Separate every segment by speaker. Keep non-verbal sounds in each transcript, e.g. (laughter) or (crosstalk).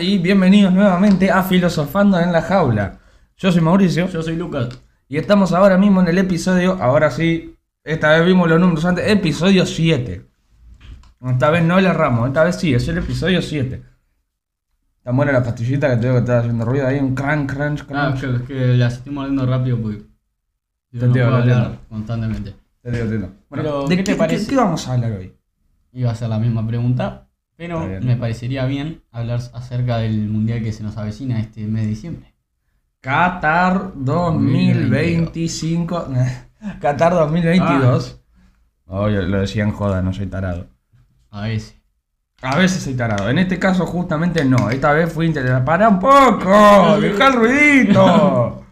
Speaker 1: Y bienvenidos nuevamente a Filosofando en la Jaula. Yo soy Mauricio
Speaker 2: Yo soy Lucas.
Speaker 1: y estamos ahora mismo en el episodio, ahora sí, esta vez vimos los números antes, episodio 7. Esta vez no le erramos, esta vez sí, es el episodio 7. Tan buena la pastillita que tengo que estar haciendo ruido ahí, un crunch, crunch,
Speaker 2: Ah,
Speaker 1: crunch.
Speaker 2: que, es que las estoy mordiendo rápido porque yo
Speaker 1: Te
Speaker 2: no
Speaker 1: entiendo,
Speaker 2: puedo
Speaker 1: te
Speaker 2: hablar
Speaker 1: entiendo.
Speaker 2: constantemente.
Speaker 1: Te digo, te. Bueno,
Speaker 2: Pero,
Speaker 1: ¿de
Speaker 2: ¿qué
Speaker 1: qué,
Speaker 2: te parece?
Speaker 1: qué- qué vamos a hablar hoy?
Speaker 2: Iba a ser la misma pregunta, pero me parecería bien hablar acerca del mundial que se nos avecina este mes de diciembre.
Speaker 1: Qatar 2025. (laughs) Qatar 2022. Oye, lo decía en joda, no soy tarado.
Speaker 2: A veces.
Speaker 1: A veces soy tarado. En este caso, justamente no. Esta vez fui interesado. ¡Para un poco! ¡Deja el ruidito!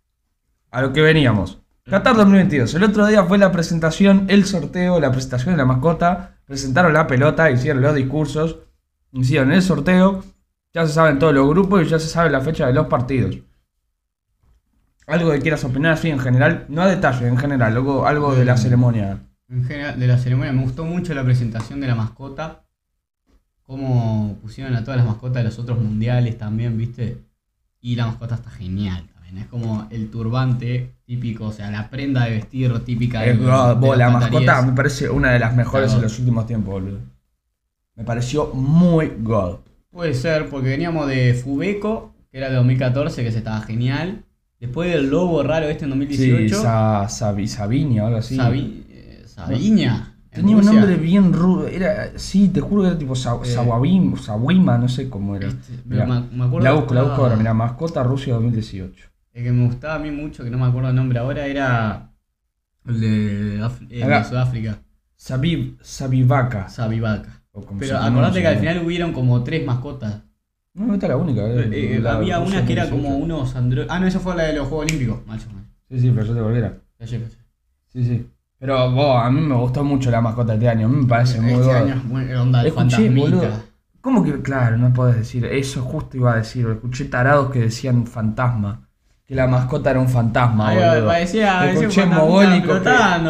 Speaker 1: (laughs) A lo que veníamos. Qatar 2022. El otro día fue la presentación, el sorteo, la presentación de la mascota. Presentaron la pelota, hicieron los discursos, hicieron el sorteo. Ya se saben todos los grupos y ya se sabe la fecha de los partidos. Algo que quieras opinar así en general, no a detalle, en general, algo, algo de la ceremonia.
Speaker 2: En general, de la ceremonia me gustó mucho la presentación de la mascota. Cómo pusieron a todas las mascotas de los otros mundiales también, ¿viste? Y la mascota está genial. Es como el turbante típico, o sea, la prenda de vestir típica de,
Speaker 1: vos, la mascota me parece una de las mejores
Speaker 2: Está
Speaker 1: en los últimos tiempos, boludo. Me pareció muy God.
Speaker 2: Puede ser, porque veníamos de Fubeco, que era de 2014, que se estaba genial. Después del lobo raro este en
Speaker 1: Sí,
Speaker 2: 2018.
Speaker 1: Sa, Sabi- Sabiña o algo así.
Speaker 2: Sabi- eh, Sabiña. en
Speaker 1: Tenía un nombre bien rudo. Era, sí, te juro que era tipo Sa-
Speaker 2: Eh.
Speaker 1: Sawabim, Sawima, no sé cómo era.
Speaker 2: Este,
Speaker 1: Mirá,
Speaker 2: me, me acuerdo
Speaker 1: la busco, la busco ahora. Mira, mascota Rusia 2018.
Speaker 2: El que me gustaba a mí mucho, que no me acuerdo el nombre ahora, era el de, Af-
Speaker 1: Acá.
Speaker 2: de Sudáfrica,
Speaker 1: o como
Speaker 2: Pero acordate que al final hubieron como tres mascotas.
Speaker 1: No, esta es la única. eh,
Speaker 2: Eh, eh,
Speaker 1: la
Speaker 2: había una que era
Speaker 1: 2018.
Speaker 2: como unos androides. Ah, no, esa fue la de los Juegos Olímpicos. Mal, mal.
Speaker 1: Sí, sí, pero yo te volviera. Sí, sí. Pero vos, a mí me gustó mucho la mascota de este año. A mí me parece muy
Speaker 2: Este año es muy- onda de
Speaker 1: Escuché, boludo. ¿Cómo que, claro, no podés decir eso? Justo iba a decir. Escuché tarados que decían fantasma. Que la mascota era un fantasma,
Speaker 2: Ay,
Speaker 1: boludo.
Speaker 2: parecía, parecía un
Speaker 1: que-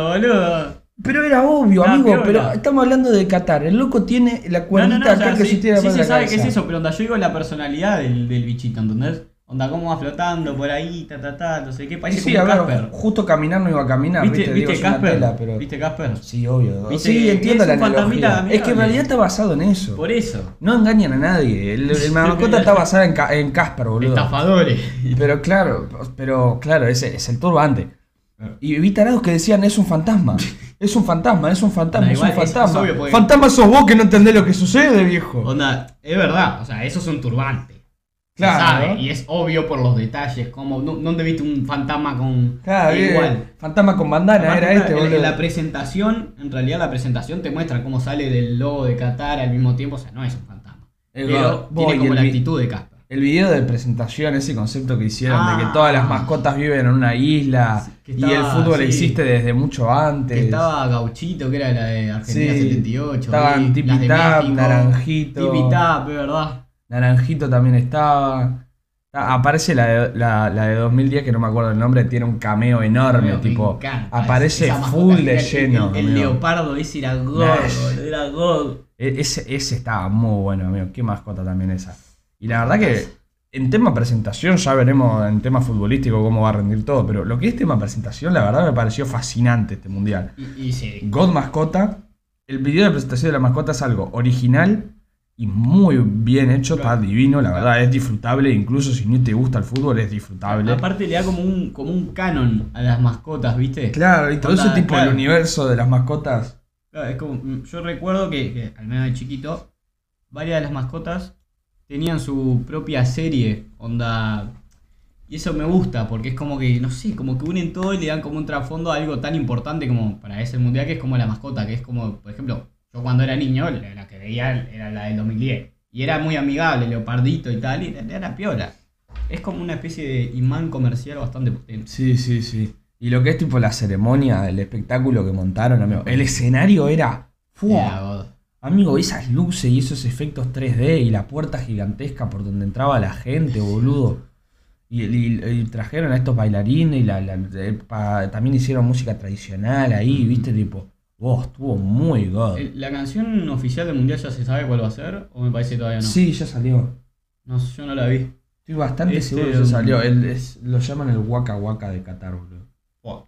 Speaker 2: boludo.
Speaker 1: Pero era obvio, amigo. Pero estamos hablando de Qatar. El loco tiene la
Speaker 2: No, no,
Speaker 1: cuernita
Speaker 2: no, o sea,
Speaker 1: que
Speaker 2: sí,
Speaker 1: se tira
Speaker 2: sí
Speaker 1: la
Speaker 2: sabe que es eso, pero onda, yo digo la personalidad del, del bichito, ¿entendés? Onda, cómo va flotando por ahí, ta, ta, ta, no sé qué, parece
Speaker 1: sí,
Speaker 2: como Casper.
Speaker 1: justo caminar no iba a caminar,
Speaker 2: ¿Viste,
Speaker 1: viste, Digo,
Speaker 2: ¿viste
Speaker 1: es
Speaker 2: Casper?
Speaker 1: tela, pero...
Speaker 2: ¿Viste Casper?
Speaker 1: Sí, obvio.
Speaker 2: ¿Viste
Speaker 1: sí, entiendo
Speaker 2: es
Speaker 1: la analogía. Es que en realidad está basado en eso.
Speaker 2: Por eso.
Speaker 1: No engañan a nadie. El, el mascota está basada en, Ca- en Casper, boludo.
Speaker 2: Estafadores.
Speaker 1: Pero claro, pero claro, ese es el turbante. Y vi tarados que decían es un fantasma. (laughs) Es un fantasma, es un fantasma,
Speaker 2: No,
Speaker 1: es un
Speaker 2: es-
Speaker 1: fantasma.
Speaker 2: es porque-
Speaker 1: Fantasma sos vos que no entendés lo que sucede, viejo.
Speaker 2: Onda, es verdad, o sea, eso es un turbante.
Speaker 1: Claro.
Speaker 2: sabe, y es obvio por los detalles, como, ¿no- ¿dónde viste un fantasma con...
Speaker 1: Claro, bien,
Speaker 2: igual.
Speaker 1: Fantasma con bandana era este,
Speaker 2: en- la presentación, en realidad la presentación te muestra cómo sale del logo de Qatar al mismo tiempo, o sea, no es un fantasma.
Speaker 1: El
Speaker 2: Pero tiene como la actitud de Casper.
Speaker 1: El video de presentación, ese concepto que hicieron de que
Speaker 2: Ah.
Speaker 1: todas las mascotas viven en una isla y el fútbol
Speaker 2: sí.
Speaker 1: existe desde mucho antes.
Speaker 2: Que estaba Gauchito, que era la de Argentina
Speaker 1: Sí,
Speaker 2: 78.
Speaker 1: estaban
Speaker 2: vi,
Speaker 1: Tipi
Speaker 2: las de
Speaker 1: Tap,
Speaker 2: México,
Speaker 1: Naranjito.
Speaker 2: Tipi Tap, es verdad.
Speaker 1: Naranjito también estaba. Ah, Aparece la de, la, la de 2010, que no me acuerdo el nombre, tiene un cameo enorme,
Speaker 2: Me
Speaker 1: tipo. aparece
Speaker 2: Esa
Speaker 1: full de lleno.
Speaker 2: El, leopardo ese era God, era.
Speaker 1: E- Ese, ese estaba muy bueno, amigo. Qué mascota también esa. Y la verdad que en tema presentación ya veremos en tema futbolístico cómo va a rendir todo. Pero lo que es tema presentación, la verdad me pareció fascinante este mundial.
Speaker 2: Y, y sí.
Speaker 1: God Mascota. El video de presentación de la mascota es algo original y muy bien hecho. Está
Speaker 2: Claro.
Speaker 1: divino, la verdad. Es disfrutable. Incluso si no te gusta el fútbol, es disfrutable.
Speaker 2: Aparte le da como un, como un canon a las mascotas, ¿viste?
Speaker 1: Claro, y todo ese tipo
Speaker 2: claro.
Speaker 1: del universo de las mascotas.
Speaker 2: Claro, es como, mm, yo recuerdo que, que, al menos de chiquito, varias de las mascotas tenían su propia serie, onda... Y eso me gusta, porque es como que, no sé, como que unen todo y le dan como un trasfondo a algo tan importante como para ese mundial que es como la mascota, que es como, por ejemplo, yo cuando era niño, la, que veía era la del 2010. Y era muy amigable, leopardito y tal, y era, piola. Es como una especie de imán comercial bastante potente.
Speaker 1: Sí, sí, sí. Y lo que es tipo la ceremonia, el espectáculo que montaron, amigo. El escenario era. ¡fua! Amigo, esas luces y esos efectos 3D y la puerta gigantesca por donde entraba la gente, boludo. Y, y- y trajeron a estos bailarines y la, la- eh, pa- también hicieron música tradicional ahí, viste, tipo. Oh, estuvo muy god.
Speaker 2: El- ¿La canción oficial del mundial ya se sabe cuál va a ser? ¿O me parece que todavía no?
Speaker 1: Sí, ya salió.
Speaker 2: No, yo no la vi.
Speaker 1: Estoy bastante
Speaker 2: Este,
Speaker 1: seguro que
Speaker 2: um,
Speaker 1: salió. El- es- lo llaman el Waka Waka de Qatar, boludo.
Speaker 2: Wow.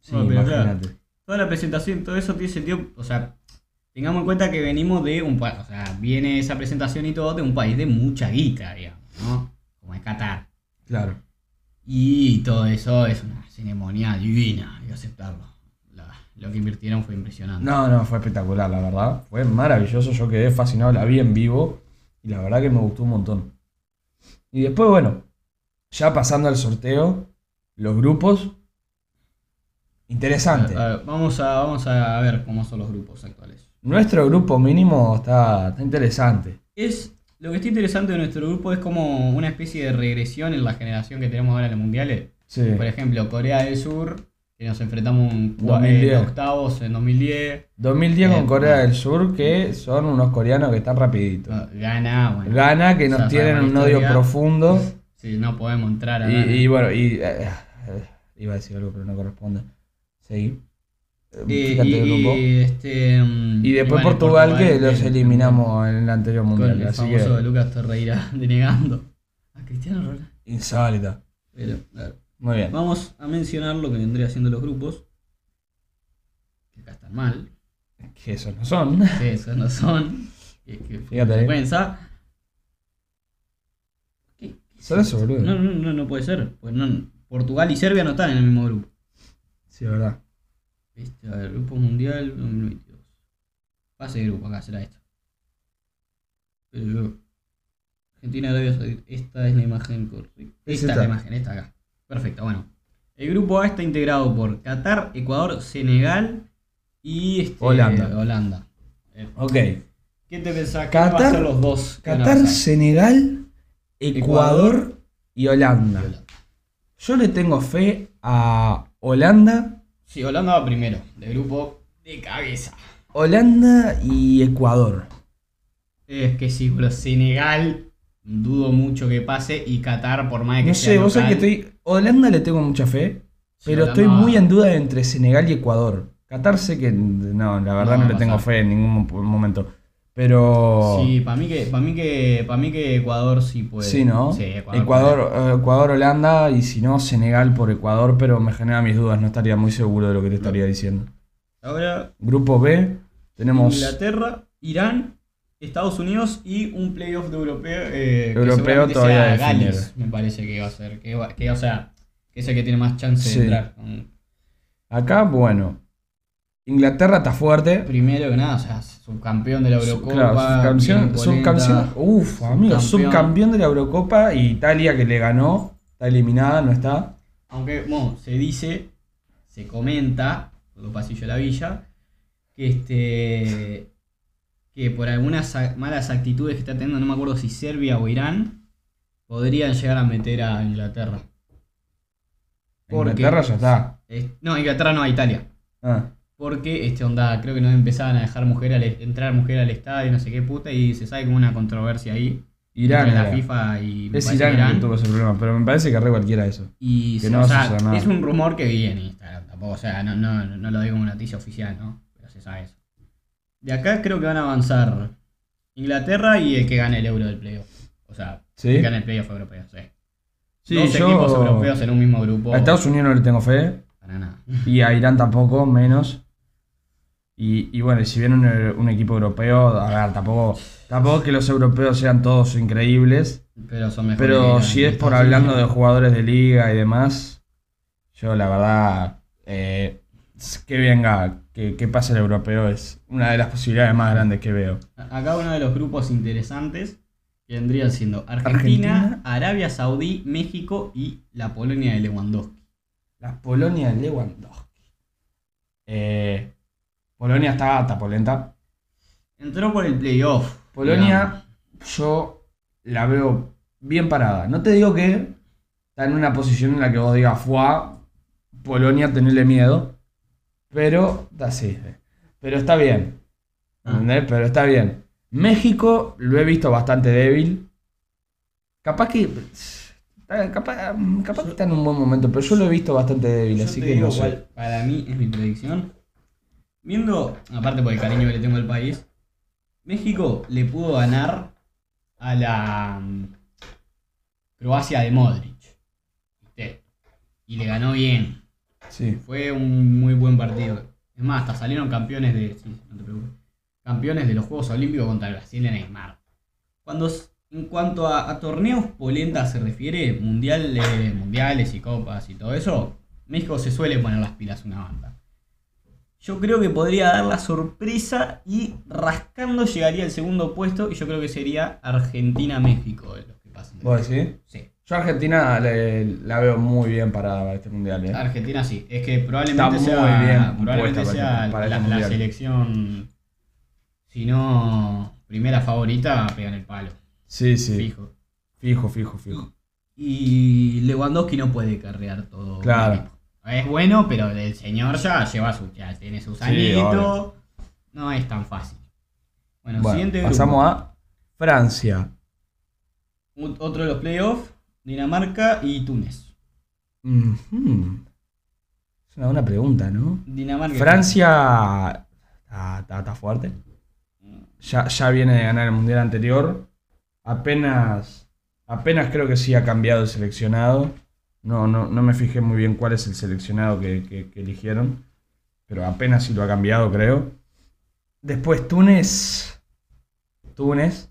Speaker 1: Sí,
Speaker 2: No, pero claro.
Speaker 1: imagínate.
Speaker 2: Toda la presentación, todo eso tiene sentido. O sea, tengamos en cuenta que venimos de un país. O sea, viene esa presentación y todo de un país de mucha guita, digamos, ¿no? Como es Qatar.
Speaker 1: Claro.
Speaker 2: Y todo eso es una ceremonia divina, hay que aceptarlo. Lo que invirtieron fue impresionante.
Speaker 1: No, no, fue espectacular, la verdad. Fue maravilloso. Yo quedé fascinado, la vi en vivo. Y la verdad que me gustó un montón. Y después, bueno, ya pasando al sorteo, los grupos. Interesante.
Speaker 2: A ver, vamos, a, vamos a ver cómo son los grupos actuales.
Speaker 1: Nuestro grupo mínimo está, está interesante.
Speaker 2: Es, lo que está interesante de nuestro grupo es como una especie de regresión en la generación que tenemos ahora en los mundiales.
Speaker 1: Sí.
Speaker 2: Por ejemplo, Corea del Sur, que nos enfrentamos en cua-
Speaker 1: 2010.
Speaker 2: en octavos en 2010.
Speaker 1: 2010 con
Speaker 2: Eh,
Speaker 1: Corea del Sur, que son unos coreanos que están rapiditos.
Speaker 2: Ah, Gana, bueno.
Speaker 1: Gana, que nos tienen un odio profundo. (laughs)
Speaker 2: Sí, no podemos entrar a
Speaker 1: Y, y bueno, y. eh, eh, iba a decir algo, pero no corresponde. Seguí.
Speaker 2: Y,
Speaker 1: el
Speaker 2: y, este, mm,
Speaker 1: Y después
Speaker 2: bueno,
Speaker 1: Portugal, que los eliminamos en el anterior
Speaker 2: Con
Speaker 1: mundial.
Speaker 2: el
Speaker 1: Así
Speaker 2: famoso
Speaker 1: que.
Speaker 2: Lucas Torreira (laughs) denegando a Cristiano Ronaldo.
Speaker 1: Insólita.
Speaker 2: Pero, claro.
Speaker 1: Muy bien.
Speaker 2: Vamos a mencionar lo que vendría siendo los grupos. Que acá están mal.
Speaker 1: Que esos no son.
Speaker 2: Que esos no son. Que,
Speaker 1: Fíjate
Speaker 2: vergüenza. ¿Qué- qué es
Speaker 1: Son esos,
Speaker 2: esto?
Speaker 1: boludo.
Speaker 2: No, no, no, no puede ser. Pues no, Portugal y Serbia no están en el mismo grupo.
Speaker 1: Sí, verdad.
Speaker 2: Este, a ver, Grupo Mundial 2022. Pase de grupo, acá será esto. Pero, Argentina, Arabia Saudita. Esta es la imagen correcta.
Speaker 1: Es
Speaker 2: Esta es
Speaker 1: esta.
Speaker 2: la imagen, esta acá. Perfecto, bueno. El grupo A está integrado por Qatar, Ecuador, Senegal y este,
Speaker 1: Holanda.
Speaker 2: Holanda. Eh,
Speaker 1: Ok.
Speaker 2: ¿Qué te pensás? ¿Qué van a
Speaker 1: Qatar-
Speaker 2: ser los dos?
Speaker 1: Qatar? Senegal, Ecuador y Holanda.
Speaker 2: Y Holanda.
Speaker 1: Yo le tengo fe a Holanda,
Speaker 2: Sí, Holanda va primero, de grupo de cabeza.
Speaker 1: Holanda y Ecuador.
Speaker 2: Es que sí, pero Senegal dudo mucho que pase y Qatar por más que
Speaker 1: No
Speaker 2: sea
Speaker 1: sé, vos sabés que estoy. Holanda le tengo mucha fe, pero estoy muy en duda entre Senegal y Ecuador. Qatar sé que no, la verdad
Speaker 2: No
Speaker 1: le tengo fe en ningún mo- momento. Pero.
Speaker 2: Sí, para mí que para mí que para mí que Ecuador sí puede.
Speaker 1: Sí, ¿no?
Speaker 2: Sí, Ecuador.
Speaker 1: Ecuador, eh, Ecuador, Holanda y si no, Senegal por Ecuador, pero me genera mis dudas, no estaría muy seguro de lo que te estaría diciendo.
Speaker 2: Ahora
Speaker 1: Grupo B, tenemos
Speaker 2: Inglaterra, Irán, Estados Unidos y un playoff de europeo. eh, que
Speaker 1: Europeo
Speaker 2: seguramente
Speaker 1: todavía
Speaker 2: sea. Gales, me parece que va a ser. Que, va- que, o sea, que es el que tiene más chance
Speaker 1: Sí.
Speaker 2: de entrar.
Speaker 1: acá, bueno, Inglaterra está fuerte.
Speaker 2: Primero que nada, o sea, subcampeón de la Eurocopa.
Speaker 1: Claro, subcampeón, subcampeón, uf, amigo,
Speaker 2: Subcampeón.
Speaker 1: subcampeón de la Eurocopa y Italia que le ganó, está eliminada, no está.
Speaker 2: Aunque, bueno, se dice, se comenta, por los pasillos de la villa, que este que por algunas malas actitudes que está teniendo, no me acuerdo si Serbia o Irán, podrían llegar a meter a Inglaterra. Porque-
Speaker 1: Inglaterra ya está.
Speaker 2: Es- no, Inglaterra no, a Italia.
Speaker 1: Ah,
Speaker 2: Porque este onda, creo que no empezaban a dejar mujer al, entrar mujer al estadio, no sé qué puta, y se sabe como una controversia ahí.
Speaker 1: Irán.
Speaker 2: entre la. FIFA y
Speaker 1: Es Irán,
Speaker 2: Irán.
Speaker 1: que tuvo ese problema, pero me parece que re cualquiera eso.
Speaker 2: Y
Speaker 1: Que
Speaker 2: o
Speaker 1: no a
Speaker 2: sea, es un rumor que vi en Instagram, tampoco, o sea, no, no, no lo digo como noticia oficial, ¿no? Pero se sabe eso. De acá creo que van a avanzar Inglaterra y el que gane el euro del playoff. O sea,
Speaker 1: ¿Sí?
Speaker 2: el que gane el playoff europeo, sí.
Speaker 1: Sí,
Speaker 2: Dos
Speaker 1: yo-
Speaker 2: equipos europeos en un mismo grupo.
Speaker 1: A Estados Unidos no le tengo fe.
Speaker 2: Para nada. (laughs)
Speaker 1: Y a Irán tampoco, menos. Y, y bueno, si viene un, un equipo europeo, a ver, tampoco, tampoco que los europeos sean todos increíbles.
Speaker 2: Pero son mejores.
Speaker 1: Pero si es por hablando de jugadores de liga y demás, yo la verdad, eh, que venga, que, que pase el europeo es una de las posibilidades más grandes que veo.
Speaker 2: Acá uno de los grupos interesantes que vendrían siendo Argentina,
Speaker 1: Argentina.
Speaker 2: Arabia Saudí, México y la Polonia de Lewandowski.
Speaker 1: La Polonia de Lewandowski. Eh, Polonia está, está polenta.
Speaker 2: Entró por el playoff.
Speaker 1: Polonia, yo la veo bien parada. No te digo que está en una posición en la que vos digas, fuá, Polonia, tenerle miedo. Pero, así. Pero está bien.
Speaker 2: Ah.
Speaker 1: Pero está bien. México lo he visto bastante débil. Capaz que. Capaz, capaz que está en un buen momento, pero yo lo he visto bastante débil, así que
Speaker 2: digo
Speaker 1: no sé.
Speaker 2: para mí es mi predicción. viendo, aparte por el cariño que le tengo al país, México le pudo ganar a la mm, Croacia de Modric. Y le ganó bien.
Speaker 1: Sí.
Speaker 2: Fue un muy buen partido. Es más, hasta salieron campeones de. sí, no te preocupes. Campeones de los Juegos Olímpicos contra Brasil en Neymar. Cuando, en cuanto a, a torneos polenta se refiere, mundial, eh, mundiales y copas y todo eso, México se suele poner las pilas una banda. Yo creo que podría dar la sorpresa y rascando llegaría al segundo puesto y yo creo que sería Argentina-México los que pasen.
Speaker 1: ¿Vos decís?
Speaker 2: Sí.
Speaker 1: Yo a Argentina le- la veo muy bien para este mundial. ¿eh?
Speaker 2: Argentina sí, es que probablemente
Speaker 1: Está
Speaker 2: sea,
Speaker 1: muy bien
Speaker 2: probablemente sea
Speaker 1: para- para
Speaker 2: la,
Speaker 1: este
Speaker 2: la
Speaker 1: mundial.
Speaker 2: selección, si no primera favorita, pegan el palo,
Speaker 1: Sí, sí.
Speaker 2: fijo.
Speaker 1: Fijo, fijo, fijo.
Speaker 2: Y Lewandowski no puede carrear todo.
Speaker 1: Claro.
Speaker 2: equipo. Es bueno, pero el señor ya lleva su, ya tiene sus
Speaker 1: Sí,
Speaker 2: añitos. no es tan fácil. Bueno,
Speaker 1: Bueno,
Speaker 2: siguiente grupo.
Speaker 1: pasamos a Francia.
Speaker 2: Un- Otro de los playoffs, Dinamarca y Túnez.
Speaker 1: Es una buena pregunta, ¿no?
Speaker 2: Dinamarca.
Speaker 1: Francia está, fuerte. Ya, ya viene de ganar el mundial anterior. Apenas, apenas creo que sí ha cambiado el seleccionado. No, no, no me fijé muy bien cuál es el seleccionado que, que- que eligieron. Pero apenas sí lo ha cambiado, creo. Después Túnez. Túnez.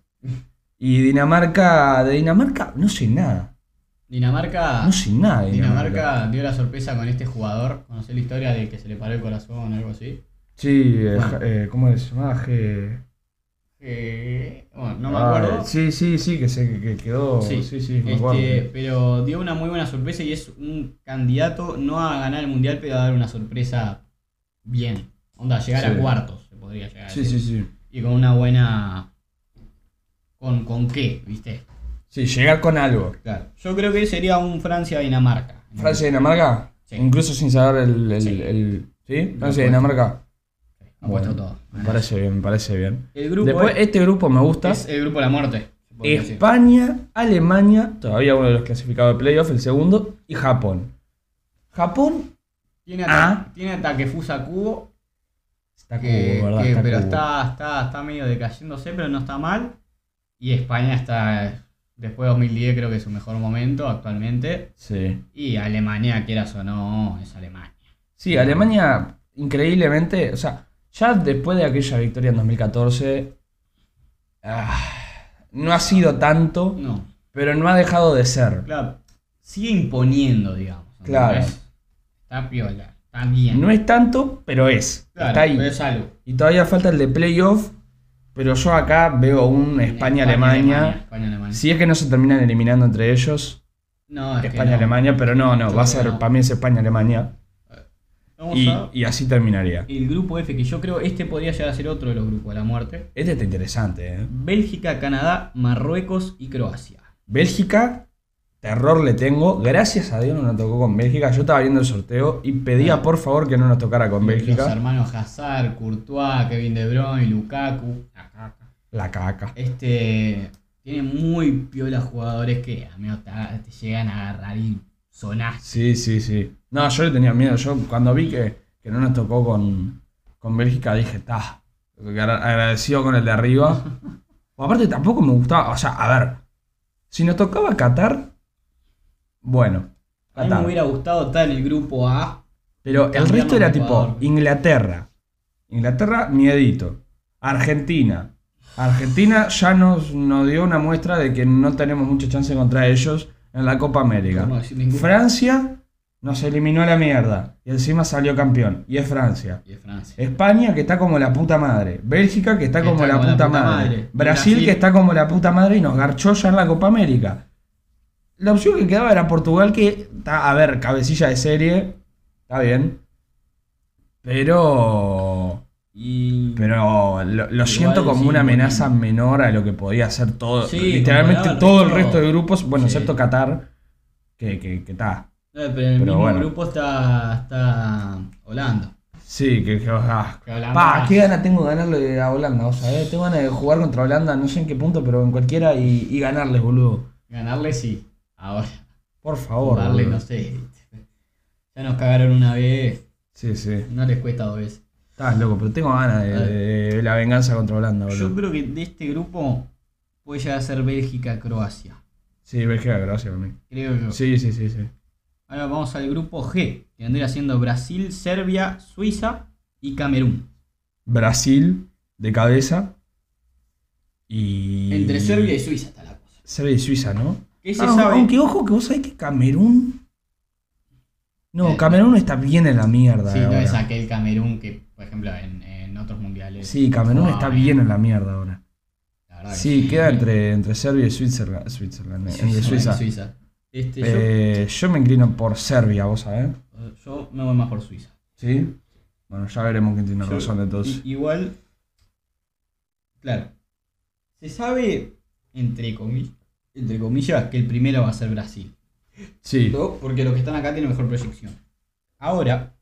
Speaker 1: Y Dinamarca. De Dinamarca no sé nada.
Speaker 2: Dinamarca.
Speaker 1: No sé nada Dinamarca.
Speaker 2: Dinamarca dio la sorpresa con este jugador. Conocé la historia de que se le paró el corazón o algo así.
Speaker 1: Sí, eh,
Speaker 2: Bueno.
Speaker 1: eh, ¿cómo se llamaba? G-
Speaker 2: Eh, bueno, no me
Speaker 1: Ah,
Speaker 2: acuerdo.
Speaker 1: Sí, sí, sí, que se que quedó. Sí,
Speaker 2: Sí,
Speaker 1: sí, me.
Speaker 2: Este, pero dio una muy buena sorpresa y es un candidato no a ganar el mundial, pero a dar una sorpresa bien. Onda, llegar
Speaker 1: Sí.
Speaker 2: a cuartos, se podría llegar a
Speaker 1: Sí, sí,
Speaker 2: decir.
Speaker 1: sí.
Speaker 2: Y con una buena. ¿Con, con qué? ¿Viste?
Speaker 1: Sí, llegar con algo.
Speaker 2: Claro. Yo creo que sería un Francia-Dinamarca.
Speaker 1: Francia y Dinamarca,
Speaker 2: Sí.
Speaker 1: incluso sin saber el. el,
Speaker 2: Sí.
Speaker 1: el- ¿Sí? Francia y
Speaker 2: puesto.
Speaker 1: Dinamarca.
Speaker 2: Apuesto
Speaker 1: Bueno,
Speaker 2: todo.
Speaker 1: Me parece bien, me parece bien.
Speaker 2: El grupo
Speaker 1: Después,
Speaker 2: es,
Speaker 1: este grupo me gusta.
Speaker 2: es el grupo de la muerte. decir.
Speaker 1: España, Alemania, todavía uno de los clasificados de playoff, el segundo, y Japón. Japón
Speaker 2: Tiene,
Speaker 1: Ah.
Speaker 2: ataque, tiene ataque Fusa Cubo,
Speaker 1: está
Speaker 2: que,
Speaker 1: cubo, ¿verdad?
Speaker 2: que-
Speaker 1: Está
Speaker 2: pero
Speaker 1: cubo.
Speaker 2: está, está, está medio decayéndose, pero no está mal. Y España está, después de 2010 creo que es su mejor momento actualmente.
Speaker 1: Sí.
Speaker 2: Y Alemania, quieras o no, es Alemania.
Speaker 1: Sí, Alemania, increíblemente, o sea, ya después de aquella victoria en 2014, ah, no ha sido tanto,
Speaker 2: No,
Speaker 1: pero no ha dejado de ser.
Speaker 2: claro, sigue imponiendo, digamos.
Speaker 1: Claro.
Speaker 2: Está piola, está bien.
Speaker 1: No es tanto, pero es.
Speaker 2: Claro,
Speaker 1: está ahí.
Speaker 2: pero es algo.
Speaker 1: Y todavía falta el de playoff, pero yo acá veo un España-Alemania.
Speaker 2: España-Alemania.
Speaker 1: Si es que no se terminan eliminando entre ellos,
Speaker 2: No, es
Speaker 1: España-Alemania, pero no, no,
Speaker 2: Yo
Speaker 1: va a ser,
Speaker 2: no.
Speaker 1: para mí es España-Alemania.
Speaker 2: Vamos
Speaker 1: Y, y así terminaría.
Speaker 2: el grupo F, que yo creo este podría llegar a ser otro de los grupos de la muerte.
Speaker 1: Este está interesante, ¿eh?
Speaker 2: Bélgica, Canadá, Marruecos y Croacia.
Speaker 1: Bélgica, terror le tengo. Gracias a Dios no nos tocó con Bélgica. Yo estaba viendo el sorteo y pedía por favor que no nos tocara con
Speaker 2: Los
Speaker 1: Bélgica.
Speaker 2: hermanos Hazard, Courtois, Kevin De Bruyne, Lukaku. la caca.
Speaker 1: La caca.
Speaker 2: Este tiene muy piola jugadores que amigo, te, te llegan a agarrar y sonás.
Speaker 1: Sí, sí, sí. No, yo le tenía miedo. Yo cuando vi que, que no nos tocó con, con Bélgica dije, ta. Agradecido con el de arriba. (laughs) O aparte tampoco me gustaba. O sea, a ver. Si nos tocaba Qatar, bueno.
Speaker 2: A mí me hubiera gustado estar en el grupo A.
Speaker 1: Pero el resto era tipo. Inglaterra. Inglaterra, miedito. Argentina. Argentina ya nos, nos dio una muestra de que no tenemos mucha chance contra ellos en la Copa América. Francia nos eliminó a la mierda. Y encima salió campeón. Y es Francia.
Speaker 2: Y es Francia.
Speaker 1: España que está como la puta madre. Bélgica que está
Speaker 2: Que
Speaker 1: como,
Speaker 2: está
Speaker 1: la,
Speaker 2: como la
Speaker 1: puta
Speaker 2: puta
Speaker 1: madre. Brasil,
Speaker 2: Brasil.
Speaker 1: que está como la puta madre y nos garchó ya en la Copa América. La opción que quedaba era Portugal que está, a ver, cabecilla de serie. Está bien. Pero...
Speaker 2: Y
Speaker 1: Pero lo, lo siento como
Speaker 2: sí,
Speaker 1: una amenaza menor a lo que podía ser todo.
Speaker 2: Sí,
Speaker 1: literalmente todo el
Speaker 2: resto.
Speaker 1: de grupos. Bueno,
Speaker 2: Sí.
Speaker 1: excepto Qatar. Que, que, que está.
Speaker 2: Eh, pero en el
Speaker 1: Pero
Speaker 2: mismo
Speaker 1: bueno.
Speaker 2: grupo está, está Holanda.
Speaker 1: Sí, que, que- ah.
Speaker 2: Que Holanda-
Speaker 1: Pa, qué ganas tengo de ganarle a Holanda, o sea, eh, tengo ganas de jugar contra Holanda, no sé en qué punto, pero en cualquiera y, y ganarles, boludo.
Speaker 2: Ganarle sí. Ahora,
Speaker 1: Por favor. boludo.
Speaker 2: no sé. Ya nos cagaron una vez,
Speaker 1: Sí, sí.
Speaker 2: no les cuesta dos veces.
Speaker 1: Estás loco, pero tengo ganas de, de- de la venganza contra Holanda,
Speaker 2: Yo
Speaker 1: boludo.
Speaker 2: creo que de este grupo puede llegar a ser Bélgica-Croacia.
Speaker 1: Sí, Bélgica, gracias por mí.
Speaker 2: Creo yo.
Speaker 1: Sí, sí, sí, sí.
Speaker 2: Ahora vamos al grupo G, que vendría siendo Brasil, Serbia, Suiza y Camerún.
Speaker 1: Brasil de cabeza. Y.
Speaker 2: Entre Serbia y Suiza está la cosa.
Speaker 1: Serbia y Suiza, ¿no?
Speaker 2: ¿Qué se
Speaker 1: Ah,
Speaker 2: sabe?
Speaker 1: Aunque ojo que vos sabés que Camerún. No, Camerún está bien en la mierda.
Speaker 2: Sí, no
Speaker 1: ahora.
Speaker 2: es aquel Camerún que, por ejemplo, en, en otros mundiales.
Speaker 1: Sí, Camerún está bien en la mierda ahora.
Speaker 2: La verdad que
Speaker 1: Sí, queda entre, entre Serbia y entre Suiza.
Speaker 2: Suiza. Este,
Speaker 1: Eh, yo me inclino por Serbia, vos sabés.
Speaker 2: yo, me voy más por Suiza.
Speaker 1: ¿Sí? Bueno, ya veremos quién tiene
Speaker 2: Yo-
Speaker 1: razón entonces.
Speaker 2: Igual, claro, se sabe, entre comillas, entre comillas, que el primero va a ser Brasil.
Speaker 1: Sí.
Speaker 2: ¿no? Porque los que están acá tienen mejor proyección. Ahora,